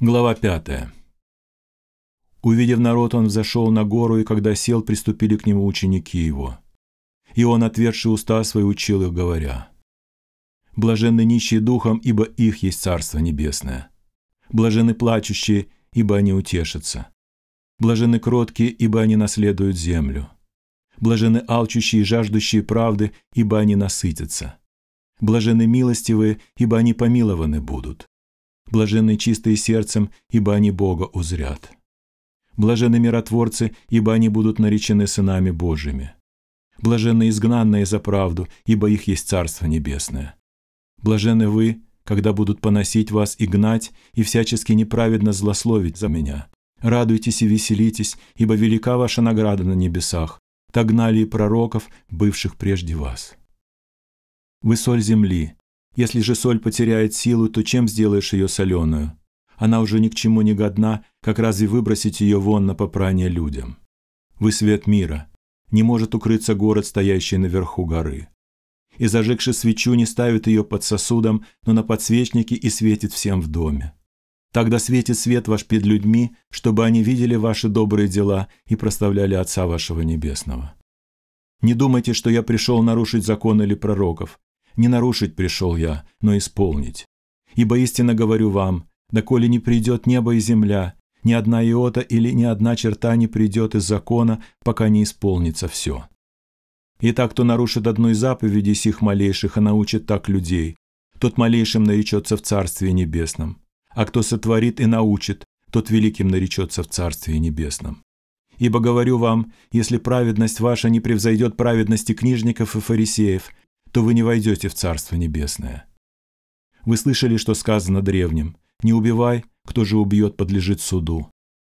Глава 5. Увидев народ, он взошел на гору, и когда сел, приступили к нему ученики его. И он, отверши уста свои, учил их, говоря, «Блаженны нищие духом, ибо их есть Царство Небесное. Блаженны плачущие, ибо они утешатся. Блаженны кроткие, ибо они наследуют землю. Блаженны алчущие и жаждущие правды, ибо они насытятся. Блаженны милостивые, ибо они помилованы будут. Блаженны чистые сердцем, ибо они Бога узрят. Блаженны миротворцы, ибо они будут наречены сынами Божьими. Блаженны изгнанные за правду, ибо их есть Царство Небесное. Блаженны вы, когда будут поносить вас и гнать, и всячески неправедно злословить за меня. Радуйтесь и веселитесь, ибо велика ваша награда на небесах. Так гнали и пророков, бывших прежде вас. Вы соль земли, если же соль потеряет силу, то чем сделаешь ее соленую? Она уже ни к чему не годна, как разве выбросить ее вон на попрание людям? Вы свет мира. Не может укрыться город, стоящий наверху горы. И зажегши свечу, не ставит ее под сосудом, но на подсвечнике и светит всем в доме. Тогда светит свет ваш перед людьми, чтобы они видели ваши добрые дела и прославляли Отца вашего Небесного. Не думайте, что я пришел нарушить закон или пророков. Не нарушить пришел я, но исполнить. Ибо истинно говорю вам, доколе не придет небо и земля, ни одна иота или ни одна черта не придет из закона, пока не исполнится все. Итак, кто нарушит одну из заповедей сих малейших, а научит так людей, тот малейшим наречется в Царстве Небесном. А кто сотворит и научит, тот великим наречется в Царстве Небесном. Ибо говорю вам, если праведность ваша не превзойдет праведности книжников и фарисеев, то вы не войдете в Царство Небесное. Вы слышали, что сказано древним, «Не убивай, кто же убьет, подлежит суду».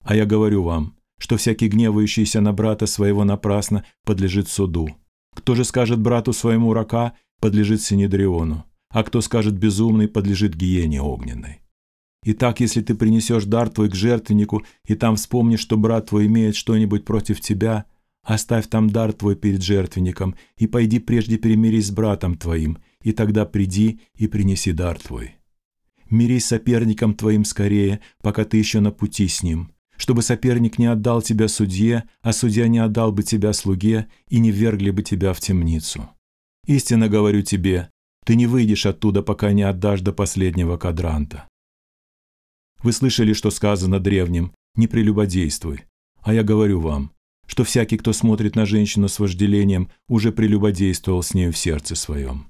А я говорю вам, что всякий гневающийся на брата своего напрасно подлежит суду. Кто же скажет брату своему рака, подлежит Синедриону, а кто скажет безумный, подлежит гиене огненной. Итак, если ты принесешь дар твой к жертвеннику, и там вспомнишь, что брат твой имеет что-нибудь против тебя, Оставь там дар твой перед жертвенником, и пойди прежде перемирись с братом твоим, и тогда приди и принеси дар твой. Мирись с соперником твоим скорее, пока ты еще на пути с ним, чтобы соперник не отдал тебя судье, а судья не отдал бы тебя слуге, и не ввергли бы тебя в темницу. Истинно говорю тебе, ты не выйдешь оттуда, пока не отдашь до последнего кадранта. Вы слышали, что сказано древним «не прелюбодействуй», а я говорю вам, что всякий, кто смотрит на женщину с вожделением, уже прелюбодействовал с нею в сердце своем.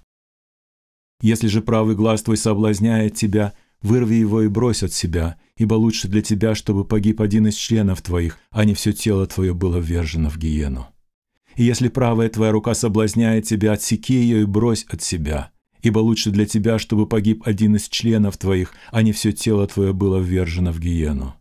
Если же правый глаз твой соблазняет тебя, вырви его и брось от себя, ибо лучше для тебя, чтобы погиб один из членов твоих, а не все тело твое было ввержено в гиену. И если правая твоя рука соблазняет тебя, отсеки ее и брось от себя, ибо лучше для тебя, чтобы погиб один из членов твоих, а не все тело твое было ввержено в гиену.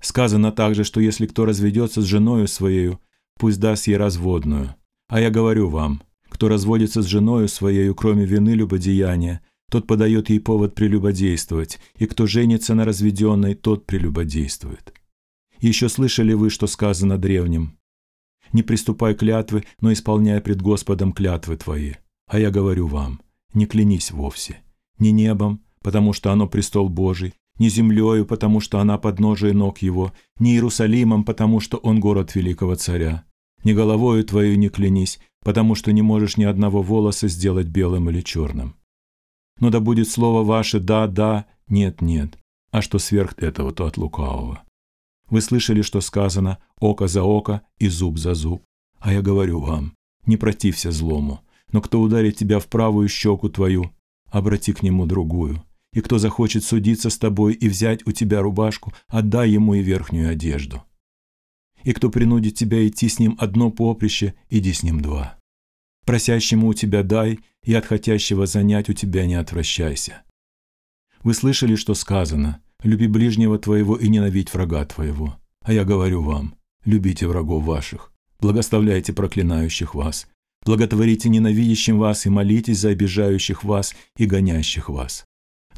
Сказано также, что если кто разведется с женою своею, пусть даст ей разводную. А я говорю вам, кто разводится с женою своею, кроме вины любодеяния, тот подает ей повод прелюбодействовать, и кто женится на разведенной, тот прелюбодействует. Еще слышали вы, что сказано древним? Не приступай клятвы, но исполняй пред Господом клятвы твои. А я говорю вам, не клянись вовсе. Ни небом, потому что оно престол Божий, ни землею, потому что она подножие ног его, ни Иерусалимом, потому что он город великого царя. Ни головою твою не клянись, потому что не можешь ни одного волоса сделать белым или черным. Но да будет слово ваше «да, да», «нет, нет», а что сверх этого, то от лукавого. Вы слышали, что сказано «око за око и зуб за зуб». А я говорю вам, не протився злому, но кто ударит тебя в правую щеку твою, обрати к нему другую и кто захочет судиться с тобой и взять у тебя рубашку, отдай ему и верхнюю одежду. И кто принудит тебя идти с ним одно поприще, иди с ним два. Просящему у тебя дай, и от хотящего занять у тебя не отвращайся. Вы слышали, что сказано, люби ближнего твоего и ненавидь врага твоего. А я говорю вам, любите врагов ваших, благословляйте проклинающих вас, благотворите ненавидящим вас и молитесь за обижающих вас и гонящих вас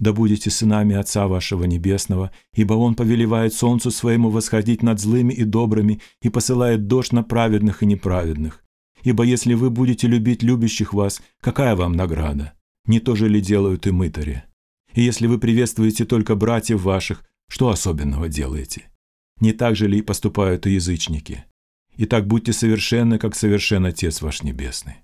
да будете сынами Отца вашего Небесного, ибо Он повелевает солнцу своему восходить над злыми и добрыми и посылает дождь на праведных и неправедных. Ибо если вы будете любить любящих вас, какая вам награда? Не то же ли делают и мытари? И если вы приветствуете только братьев ваших, Что особенного делаете? Не так же ли поступают и язычники? Итак, будьте совершенны, как совершен Отец ваш Небесный.